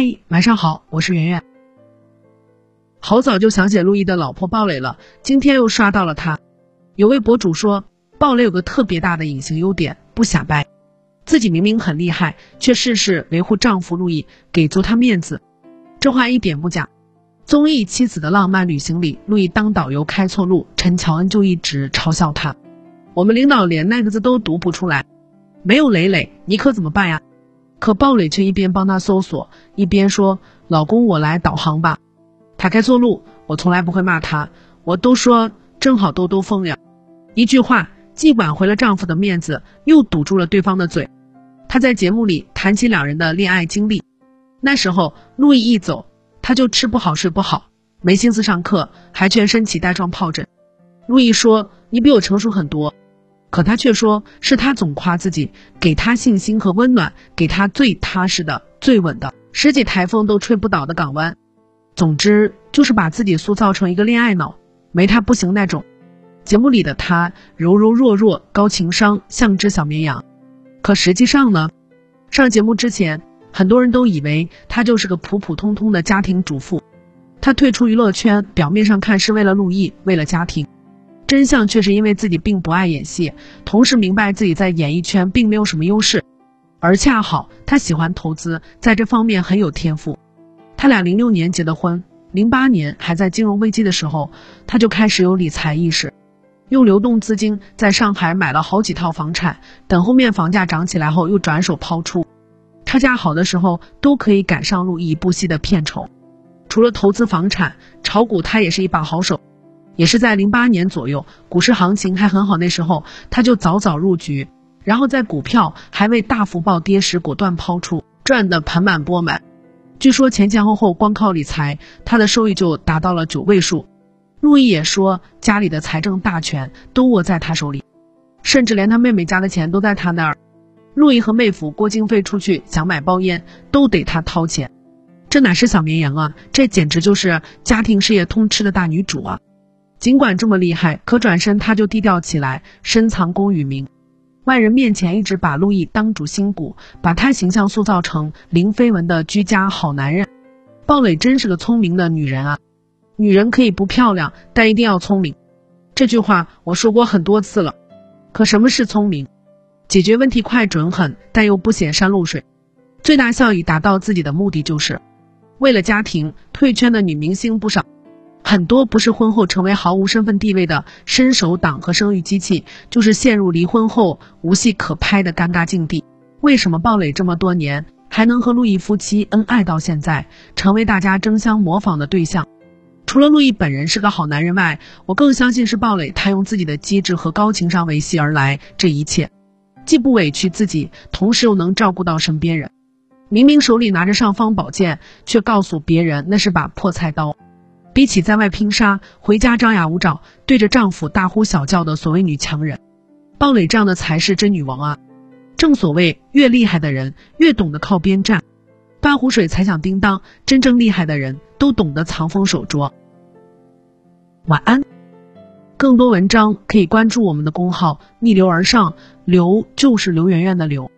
嗨，晚上好，我是圆圆。好早就想写陆毅的老婆鲍蕾了，今天又刷到了她。有位博主说，鲍蕾有个特别大的隐形优点，不瞎掰。自己明明很厉害，却事事维护丈夫陆毅，给足他面子。这话一点不假。综艺《妻子的浪漫旅行》里，陆毅当导游开错路，陈乔恩就一直嘲笑他。我们领导连那个字都读不出来，没有磊磊，你可怎么办呀？可鲍蕾却一边帮他搜索，一边说：“老公，我来导航吧。”他开错路，我从来不会骂他，我都说正好兜兜风呀。一句话，既挽回了丈夫的面子，又堵住了对方的嘴。他在节目里谈起两人的恋爱经历，那时候陆毅一走，他就吃不好睡不好，没心思上课，还全身起带状疱疹。陆毅说：“你比我成熟很多。”可他却说是他总夸自己，给他信心和温暖，给他最踏实的、最稳的，十几台风都吹不倒的港湾。总之就是把自己塑造成一个恋爱脑，没他不行那种。节目里的他柔柔弱弱、高情商，像只小绵羊。可实际上呢，上节目之前，很多人都以为他就是个普普通通的家庭主妇。他退出娱乐圈，表面上看是为了陆毅，为了家庭。真相却是因为自己并不爱演戏，同时明白自己在演艺圈并没有什么优势，而恰好他喜欢投资，在这方面很有天赋。他俩零六年结的婚，零八年还在金融危机的时候，他就开始有理财意识，用流动资金在上海买了好几套房产，等后面房价涨起来后又转手抛出，差价好的时候都可以赶上陆毅不息的片酬。除了投资房产，炒股他也是一把好手。也是在零八年左右，股市行情还很好，那时候他就早早入局，然后在股票还未大幅暴跌时果断抛出，赚得盆满钵满。据说前前后后光靠理财，他的收益就达到了九位数。陆毅也说，家里的财政大权都握在他手里，甚至连他妹妹家的钱都在他那儿。陆毅和妹夫郭京飞出去想买包烟，都得他掏钱。这哪是小绵羊啊，这简直就是家庭事业通吃的大女主啊！尽管这么厉害，可转身他就低调起来，深藏功与名。外人面前一直把陆毅当主心骨，把他形象塑造成零绯闻的居家好男人。鲍蕾真是个聪明的女人啊！女人可以不漂亮，但一定要聪明。这句话我说过很多次了。可什么是聪明？解决问题快、准、狠，但又不显山露水，最大效益达到自己的目的就是。为了家庭退圈的女明星不少。很多不是婚后成为毫无身份地位的伸手党和生育机器，就是陷入离婚后无戏可拍的尴尬境地。为什么鲍蕾这么多年还能和陆毅夫妻恩爱到现在，成为大家争相模仿的对象？除了陆毅本人是个好男人外，我更相信是鲍蕾，她用自己的机智和高情商维系而来。这一切，既不委屈自己，同时又能照顾到身边人。明明手里拿着尚方宝剑，却告诉别人那是把破菜刀。比起在外拼杀，回家张牙舞爪，对着丈夫大呼小叫的所谓女强人，鲍蕾这样的才是真女王啊！正所谓，越厉害的人越懂得靠边站，半壶水才响叮当。真正厉害的人都懂得藏锋守拙。晚安。更多文章可以关注我们的公号“逆流而上”，刘就是刘媛媛的刘。